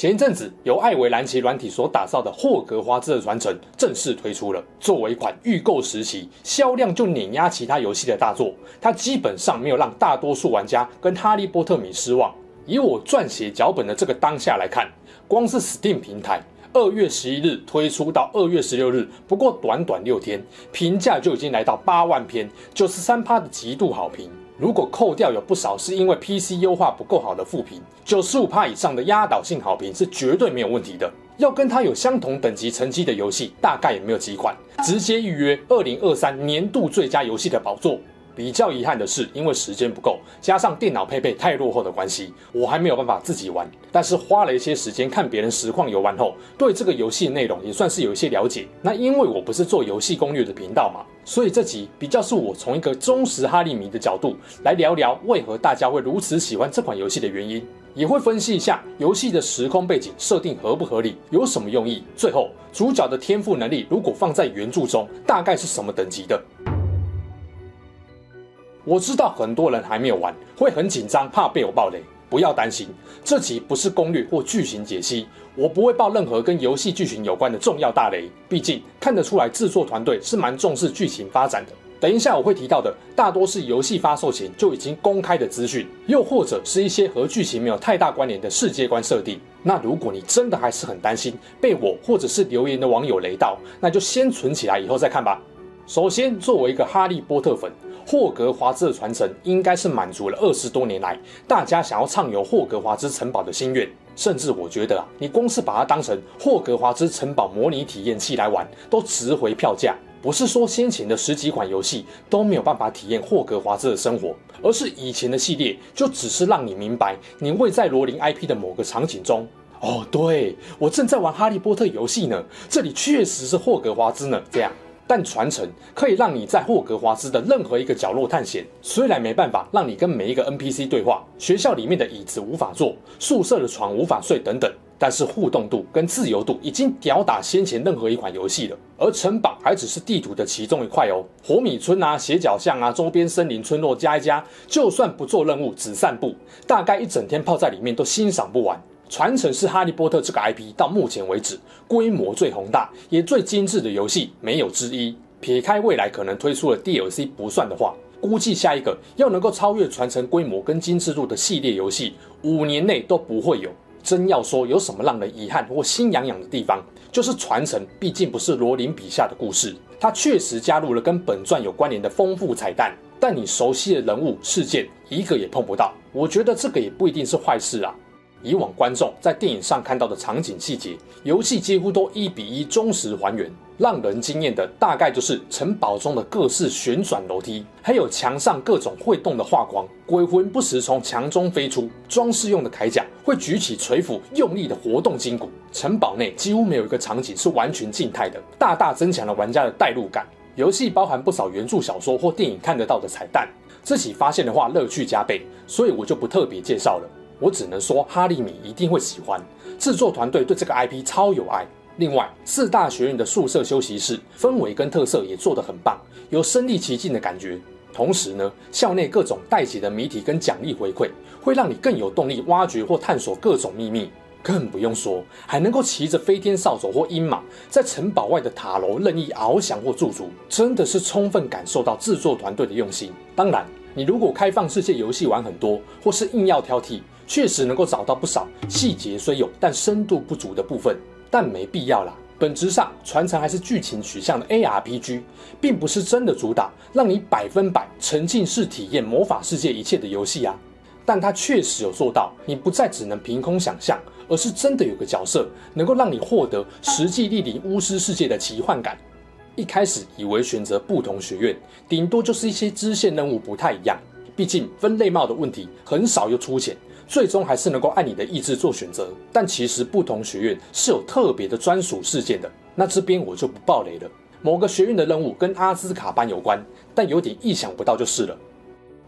前一阵子，由艾维兰奇软体所打造的《霍格华兹的传承》正式推出了。作为一款预购时期销量就碾压其他游戏的大作，它基本上没有让大多数玩家跟哈利波特迷失望。以我撰写脚本的这个当下来看，光是 Steam 平台二月十一日推出到二月十六日，不过短短六天，评价就已经来到八万篇，九十三趴的极度好评。如果扣掉有不少是因为 PC 优化不够好的负评，九十五趴以上的压倒性好评是绝对没有问题的。要跟它有相同等级成绩的游戏，大概也没有几款。直接预约二零二三年度最佳游戏的宝座。比较遗憾的是，因为时间不够，加上电脑配备太落后的关系，我还没有办法自己玩。但是花了一些时间看别人实况游玩后，对这个游戏内容也算是有一些了解。那因为我不是做游戏攻略的频道嘛，所以这集比较是我从一个忠实哈利迷的角度来聊聊为何大家会如此喜欢这款游戏的原因，也会分析一下游戏的时空背景设定合不合理，有什么用意。最后，主角的天赋能力如果放在原著中，大概是什么等级的？我知道很多人还没有玩，会很紧张，怕被我爆雷。不要担心，这集不是攻略或剧情解析，我不会爆任何跟游戏剧情有关的重要大雷。毕竟看得出来制作团队是蛮重视剧情发展的。等一下我会提到的，大多是游戏发售前就已经公开的资讯，又或者是一些和剧情没有太大关联的世界观设定。那如果你真的还是很担心被我或者是留言的网友雷到，那就先存起来，以后再看吧。首先，作为一个哈利波特粉，霍格华兹的传承应该是满足了二十多年来大家想要畅游霍格华兹城堡的心愿。甚至我觉得啊，你光是把它当成霍格华兹城堡模拟体验器来玩，都值回票价。不是说先前的十几款游戏都没有办法体验霍格华兹的生活，而是以前的系列就只是让你明白你位在罗琳 IP 的某个场景中。哦，对，我正在玩哈利波特游戏呢，这里确实是霍格华兹呢，这样。但传承可以让你在霍格华兹的任何一个角落探险，虽然没办法让你跟每一个 NPC 对话，学校里面的椅子无法坐，宿舍的床无法睡等等，但是互动度跟自由度已经吊打先前任何一款游戏了。而城堡还只是地图的其中一块哦，火米村啊、斜角巷啊、周边森林村落加一加，就算不做任务只散步，大概一整天泡在里面都欣赏不完。传承是哈利波特这个 IP 到目前为止规模最宏大也最精致的游戏，没有之一。撇开未来可能推出的 DLC 不算的话，估计下一个要能够超越传承规模跟精致度的系列游戏，五年内都不会有。真要说有什么让人遗憾或心痒痒的地方，就是传承毕竟不是罗琳笔下的故事，它确实加入了跟本传有关联的丰富彩蛋，但你熟悉的人物事件一个也碰不到。我觉得这个也不一定是坏事啊。以往观众在电影上看到的场景细节，游戏几乎都一比一忠实还原。让人惊艳的大概就是城堡中的各式旋转楼梯，还有墙上各种会动的画框，鬼魂不时从墙中飞出，装饰用的铠甲会举起锤斧，用力的活动筋骨。城堡内几乎没有一个场景是完全静态的，大大增强了玩家的代入感。游戏包含不少原著小说或电影看得到的彩蛋，自己发现的话乐趣加倍，所以我就不特别介绍了。我只能说，哈利米一定会喜欢。制作团队对这个 IP 超有爱。另外，四大学院的宿舍休息室氛围跟特色也做得很棒，有身临其境的感觉。同时呢，校内各种待解的谜题跟奖励回馈，会让你更有动力挖掘或探索各种秘密。更不用说，还能够骑着飞天扫帚或鹰马，在城堡外的塔楼任意翱翔或驻足，真的是充分感受到制作团队的用心。当然，你如果开放世界游戏玩很多，或是硬要挑剔。确实能够找到不少细节虽有，但深度不足的部分，但没必要啦。本质上，传承还是剧情取向的 ARPG，并不是真的主打让你百分百沉浸式体验魔法世界一切的游戏啊。但它确实有做到，你不再只能凭空想象，而是真的有个角色能够让你获得实际莅临巫师世界的奇幻感。一开始以为选择不同学院，顶多就是一些支线任务不太一样。毕竟分类帽的问题很少又出钱，最终还是能够按你的意志做选择。但其实不同学院是有特别的专属事件的，那这边我就不爆雷了。某个学院的任务跟阿兹卡班有关，但有点意想不到就是了。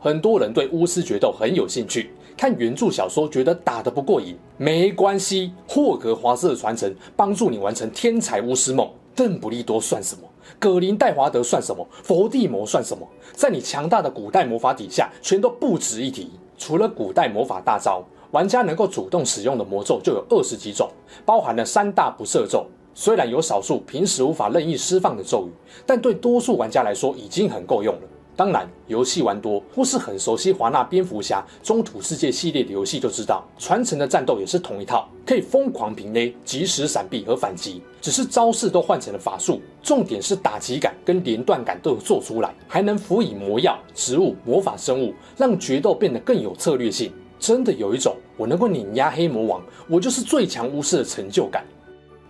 很多人对巫师决斗很有兴趣，看原著小说觉得打得不过瘾，没关系，霍格华兹的传承帮助你完成天才巫师梦。邓布利多算什么？葛林戴华德算什么？伏地魔算什么？在你强大的古代魔法底下，全都不值一提。除了古代魔法大招，玩家能够主动使用的魔咒就有二十几种，包含了三大不赦咒。虽然有少数平时无法任意释放的咒语，但对多数玩家来说已经很够用了。当然，游戏玩多或是很熟悉华纳蝙蝠侠、中土世界系列的游戏就知道，传承的战斗也是同一套，可以疯狂平 A、及时闪避和反击，只是招式都换成了法术，重点是打击感跟连段感都有做出来，还能辅以魔药、植物、魔法生物，让决斗变得更有策略性。真的有一种我能够碾压黑魔王，我就是最强巫师的成就感。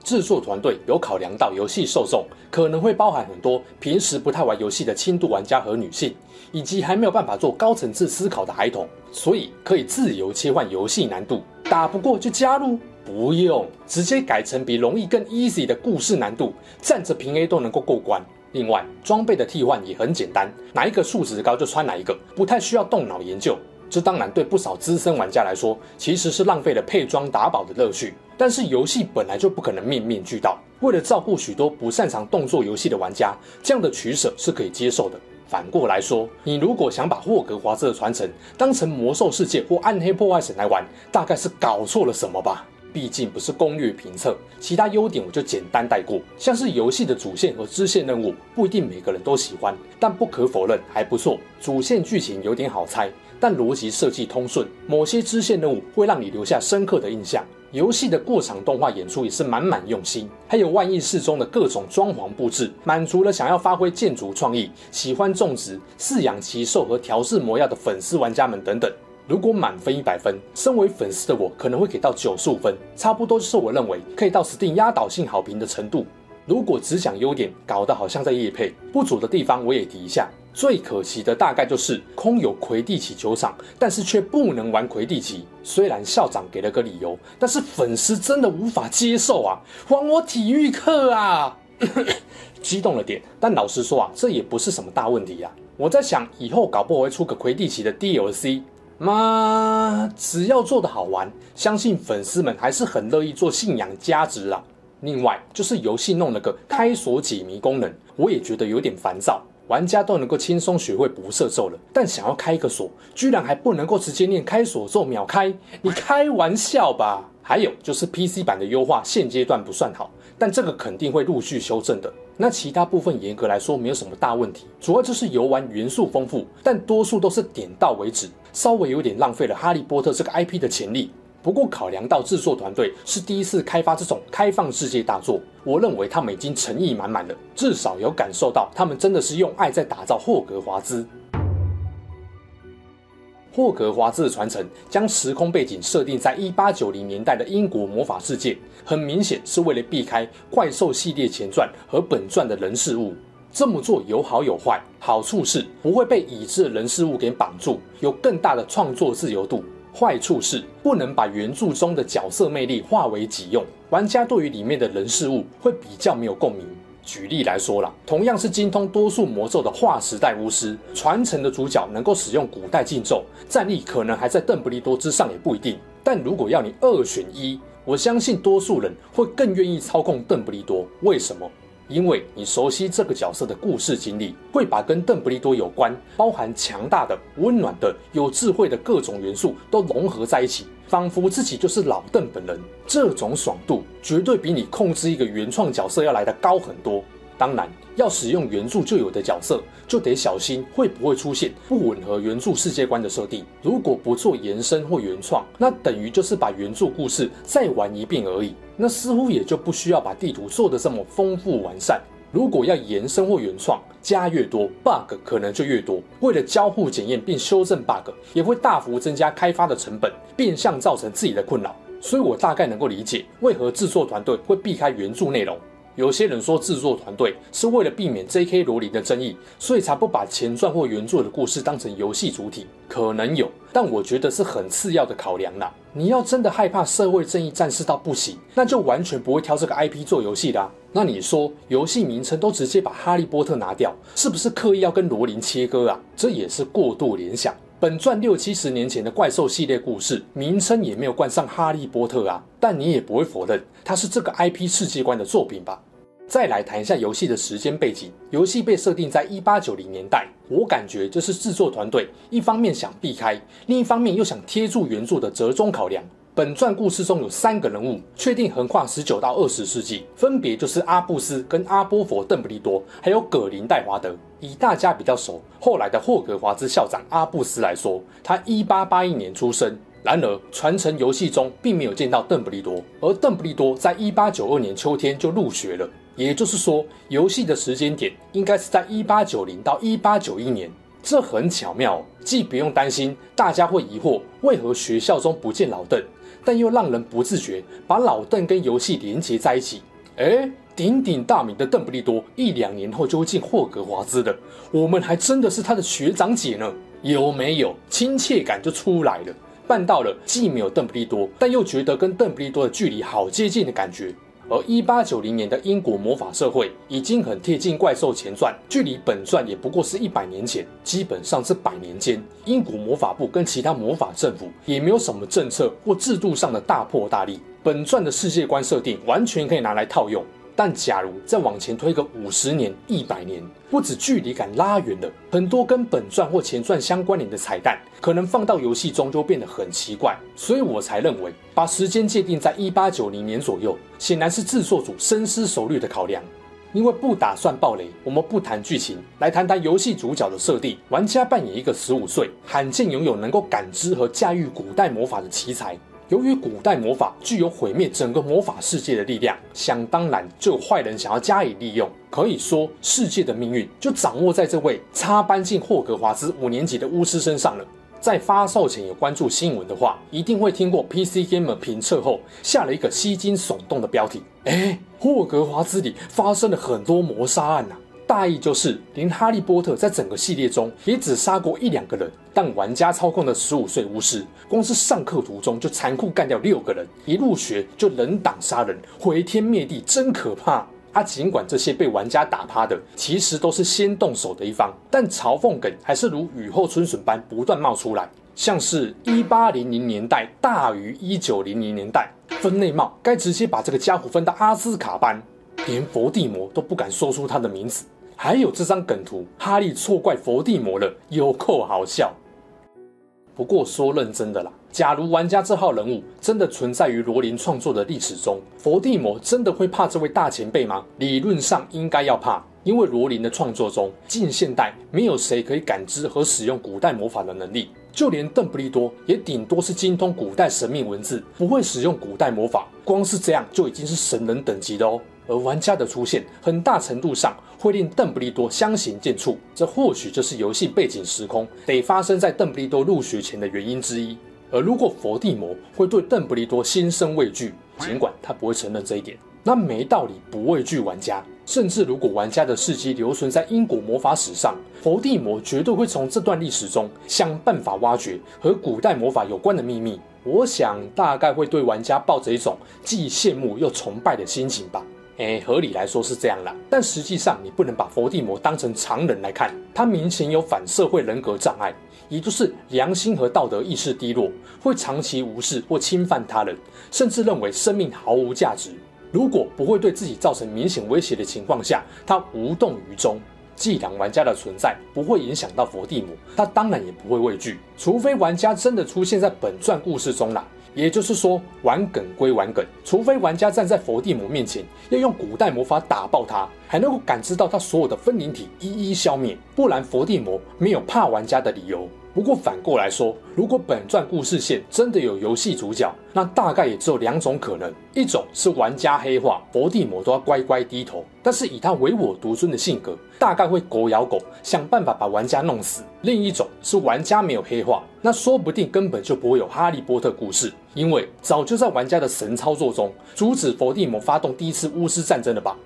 制作团队有考量到游戏受众可能会包含很多平时不太玩游戏的轻度玩家和女性，以及还没有办法做高层次思考的孩童，所以可以自由切换游戏难度。打不过就加入，不用直接改成比容易更 easy 的故事难度，站着平 A 都能够过关。另外，装备的替换也很简单，哪一个数值高就穿哪一个，不太需要动脑研究。这当然对不少资深玩家来说，其实是浪费了配装打宝的乐趣。但是游戏本来就不可能面面俱到，为了照顾许多不擅长动作游戏的玩家，这样的取舍是可以接受的。反过来说，你如果想把霍格华兹的传承当成魔兽世界或暗黑破坏神来玩，大概是搞错了什么吧？毕竟不是攻略评测，其他优点我就简单带过。像是游戏的主线和支线任务，不一定每个人都喜欢，但不可否认还不错。主线剧情有点好猜。但逻辑设计通顺，某些支线任务会让你留下深刻的印象。游戏的过场动画演出也是满满用心，还有万亿室中的各种装潢布置，满足了想要发挥建筑创意、喜欢种植、饲养奇兽和调制魔药的粉丝玩家们等等。如果满分一百分，身为粉丝的我可能会给到九十五分，差不多就是我认为可以到 Steam 压倒性好评的程度。如果只讲优点，搞得好像在业配，不足的地方我也提一下。最可惜的大概就是空有魁地奇球场，但是却不能玩魁地奇。虽然校长给了个理由，但是粉丝真的无法接受啊！还我体育课啊！激动了点，但老实说啊，这也不是什么大问题啊。我在想，以后搞不好会出个魁地奇的 DLC 妈，只要做得好玩，相信粉丝们还是很乐意做信仰加值啊。另外，就是游戏弄了个开锁解谜功能，我也觉得有点烦躁。玩家都能够轻松学会不射咒了，但想要开一个锁，居然还不能够直接念开锁咒秒开？你开玩笑吧？还有就是 PC 版的优化，现阶段不算好，但这个肯定会陆续修正的。那其他部分严格来说没有什么大问题，主要就是游玩元素丰富，但多数都是点到为止，稍微有点浪费了哈利波特这个 IP 的潜力。不过，考量到制作团队是第一次开发这种开放世界大作，我认为他们已经诚意满满了。至少有感受到他们真的是用爱在打造霍格华兹。霍格华兹的传承将时空背景设定在一八九零年代的英国魔法世界，很明显是为了避开怪兽系列前传和本传的人事物。这么做有好有坏，好处是不会被已知的人事物给绑住，有更大的创作自由度。坏处是不能把原著中的角色魅力化为己用，玩家对于里面的人事物会比较没有共鸣。举例来说啦，同样是精通多数魔咒的划时代巫师，传承的主角能够使用古代禁咒，战力可能还在邓布利多之上也不一定。但如果要你二选一，我相信多数人会更愿意操控邓布利多。为什么？因为你熟悉这个角色的故事经历，会把跟邓布利多有关、包含强大的、温暖的、有智慧的各种元素都融合在一起，仿佛自己就是老邓本人。这种爽度绝对比你控制一个原创角色要来的高很多。当然，要使用原著就有的角色，就得小心会不会出现不吻合原著世界观的设定。如果不做延伸或原创，那等于就是把原著故事再玩一遍而已。那似乎也就不需要把地图做得这么丰富完善。如果要延伸或原创，加越多 bug 可能就越多。为了交互检验并修正 bug，也会大幅增加开发的成本，变相造成自己的困扰。所以我大概能够理解为何制作团队会避开原著内容。有些人说制作团队是为了避免 J.K. 罗琳的争议，所以才不把前传或原作的故事当成游戏主体，可能有，但我觉得是很次要的考量啦。你要真的害怕社会正义战士到不行，那就完全不会挑这个 IP 做游戏啦。那你说游戏名称都直接把哈利波特拿掉，是不是刻意要跟罗琳切割啊？这也是过度联想。本传六七十年前的怪兽系列故事名称也没有冠上哈利波特啊，但你也不会否认它是这个 IP 世界观的作品吧？再来谈一下游戏的时间背景，游戏被设定在一八九零年代，我感觉这是制作团队一方面想避开，另一方面又想贴住原作的折中考量。本传故事中有三个人物确定横跨十九到二十世纪，分别就是阿布斯跟阿波佛邓布利多，还有葛林戴华德。以大家比较熟，后来的霍格华兹校长阿布斯来说，他一八八一年出生。然而，传承游戏中并没有见到邓布利多，而邓布利多在一八九二年秋天就入学了。也就是说，游戏的时间点应该是在一八九零到一八九一年。这很巧妙，既不用担心大家会疑惑为何学校中不见老邓。但又让人不自觉把老邓跟游戏连接在一起。哎，鼎鼎大名的邓布利多一两年后就会进霍格华兹了，我们还真的是他的学长姐呢，有没有？亲切感就出来了，办到了既没有邓布利多，但又觉得跟邓布利多的距离好接近的感觉。而一八九零年的英国魔法社会已经很贴近怪兽前传，距离本传也不过是一百年前，基本上是百年间，英国魔法部跟其他魔法政府也没有什么政策或制度上的大破大立。本传的世界观设定完全可以拿来套用。但假如再往前推个五十年、一百年，不止距离感拉远了，很多跟本传或前传相关联的彩蛋，可能放到游戏中就变得很奇怪。所以我才认为，把时间界定在一八九零年左右，显然是制作组深思熟虑的考量。因为不打算爆雷，我们不谈剧情，来谈谈游戏主角的设定。玩家扮演一个十五岁、罕见拥有能够感知和驾驭古代魔法的奇才。由于古代魔法具有毁灭整个魔法世界的力量，想当然就有坏人想要加以利用。可以说，世界的命运就掌握在这位插班进霍格华兹五年级的巫师身上了。在发售前有关注新闻的话，一定会听过 PC Gamer 评测后下了一个吸睛耸动的标题：哎，霍格华兹里发生了很多谋杀案呐、啊。大意就是，连哈利波特在整个系列中也只杀过一两个人，但玩家操控的十五岁巫师，光是上课途中就残酷干掉六个人，一入学就人挡杀人，毁天灭地，真可怕！啊，尽管这些被玩家打趴的，其实都是先动手的一方，但嘲讽梗还是如雨后春笋般不断冒出来，像是一八零零年代大于一九零零年代，分内帽该直接把这个家伙分到阿兹卡班，连佛地魔都不敢说出他的名字。还有这张梗图，哈利错怪佛地魔了，有够好笑。不过说认真的啦，假如玩家这号人物真的存在于罗琳创作的历史中，佛地魔真的会怕这位大前辈吗？理论上应该要怕，因为罗琳的创作中，近现代没有谁可以感知和使用古代魔法的能力，就连邓布利多也顶多是精通古代神秘文字，不会使用古代魔法。光是这样就已经是神人等级的哦。而玩家的出现，很大程度上会令邓布利多相形见絀，这或许就是游戏背景时空得发生在邓布利多入学前的原因之一。而如果佛地魔会对邓布利多心生畏惧，尽管他不会承认这一点，那没道理不畏惧玩家。甚至如果玩家的事迹留存在英国魔法史上，伏地魔绝对会从这段历史中想办法挖掘和古代魔法有关的秘密。我想大概会对玩家抱着一种既羡慕又崇拜的心情吧。哎，合理来说是这样啦，但实际上你不能把佛地魔当成常人来看，他明显有反社会人格障碍，也就是良心和道德意识低落，会长期无视或侵犯他人，甚至认为生命毫无价值。如果不会对自己造成明显威胁的情况下，他无动于衷。既然玩家的存在不会影响到佛地魔，他当然也不会畏惧，除非玩家真的出现在本传故事中啦。也就是说，玩梗归玩梗，除非玩家站在佛地魔面前，要用古代魔法打爆他，还能够感知到他所有的分灵体一一消灭，不然佛地魔没有怕玩家的理由。不过反过来说，如果本传故事线真的有游戏主角，那大概也只有两种可能：一种是玩家黑化，佛地魔都要乖乖低头；但是以他唯我独尊的性格，大概会狗咬狗，想办法把玩家弄死；另一种是玩家没有黑化，那说不定根本就不会有哈利波特故事，因为早就在玩家的神操作中阻止佛地魔发动第一次巫师战争了吧。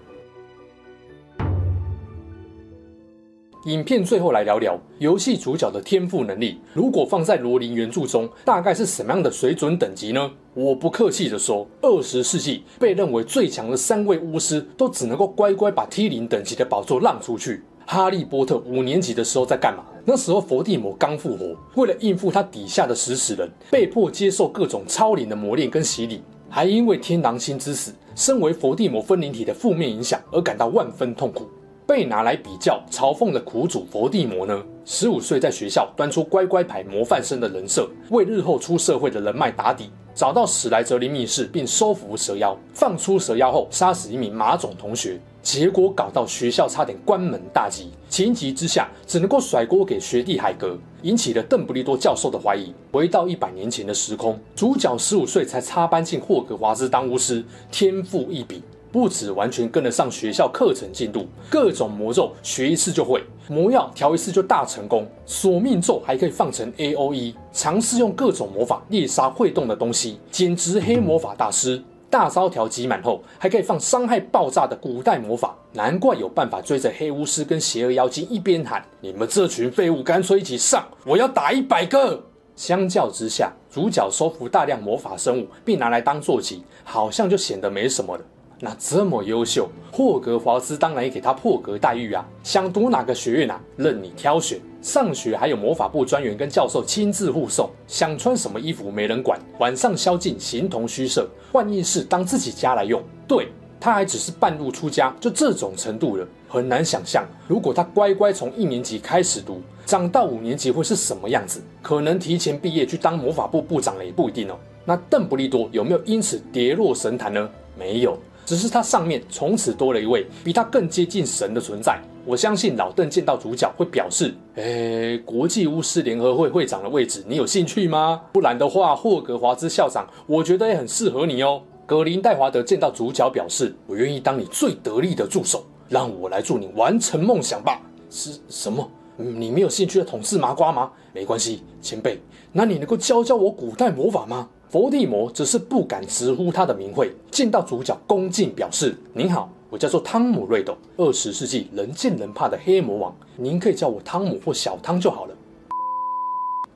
影片最后来聊聊游戏主角的天赋能力，如果放在罗琳原著中，大概是什么样的水准等级呢？我不客气地说，二十世纪被认为最强的三位巫师，都只能够乖乖把 T 零等级的宝座让出去。哈利波特五年级的时候在干嘛？那时候伏地魔刚复活，为了应付他底下的食死人，被迫接受各种超龄的磨练跟洗礼，还因为天狼星之死，身为伏地魔分灵体的负面影响而感到万分痛苦。被拿来比较嘲讽的苦主伏地魔呢？十五岁在学校端出乖乖牌模范生的人设，为日后出社会的人脉打底，找到史莱哲林密室并收服蛇妖，放出蛇妖后杀死一名马总同学，结果搞到学校差点关门大吉。情急之下，只能够甩锅给学弟海格，引起了邓布利多教授的怀疑。回到一百年前的时空，主角十五岁才插班进霍格华兹当巫师，天赋异禀。不止完全跟得上学校课程进度，各种魔咒学一次就会，魔药调一次就大成功，索命咒还可以放成 AOE，尝试用各种魔法猎杀会动的东西，简直黑魔法大师。大招调集满后，还可以放伤害爆炸的古代魔法，难怪有办法追着黑巫师跟邪恶妖精一边喊：“你们这群废物，干脆一起上，我要打一百个！”相较之下，主角收服大量魔法生物并拿来当坐骑，好像就显得没什么了。那这么优秀，霍格华兹当然也给他破格待遇啊！想读哪个学院啊？任你挑选。上学还有魔法部专员跟教授亲自护送。想穿什么衣服没人管。晚上宵禁，形同虚设。换浴室当自己家来用。对，他还只是半路出家，就这种程度了。很难想象，如果他乖乖从一年级开始读，长到五年级会是什么样子？可能提前毕业去当魔法部部长了也不一定哦。那邓布利多有没有因此跌落神坛呢？没有。只是他上面从此多了一位比他更接近神的存在。我相信老邓见到主角会表示：“诶，国际巫师联合会会长的位置，你有兴趣吗？不然的话，霍格华兹校长，我觉得也很适合你哦。”葛林戴华德见到主角表示：“我愿意当你最得力的助手，让我来助你完成梦想吧。”是什么？你没有兴趣的统治麻瓜吗？没关系，前辈，那你能够教教我古代魔法吗？伏地魔只是不敢直呼他的名讳，见到主角恭敬表示：“您好，我叫做汤姆·瑞斗，二十世纪人见人怕的黑魔王，您可以叫我汤姆或小汤就好了。”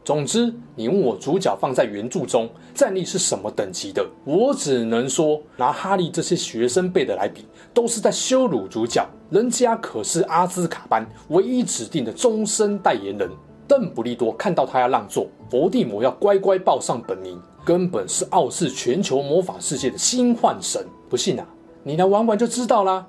总之，你问我主角放在原著中战力是什么等级的，我只能说拿哈利这些学生辈的来比，都是在羞辱主角。人家可是阿兹卡班唯一指定的终身代言人。邓布利多看到他要让座，伏地魔要乖乖报上本名。根本是傲视全球魔法世界的新幻神，不信啊，你来玩玩就知道啦。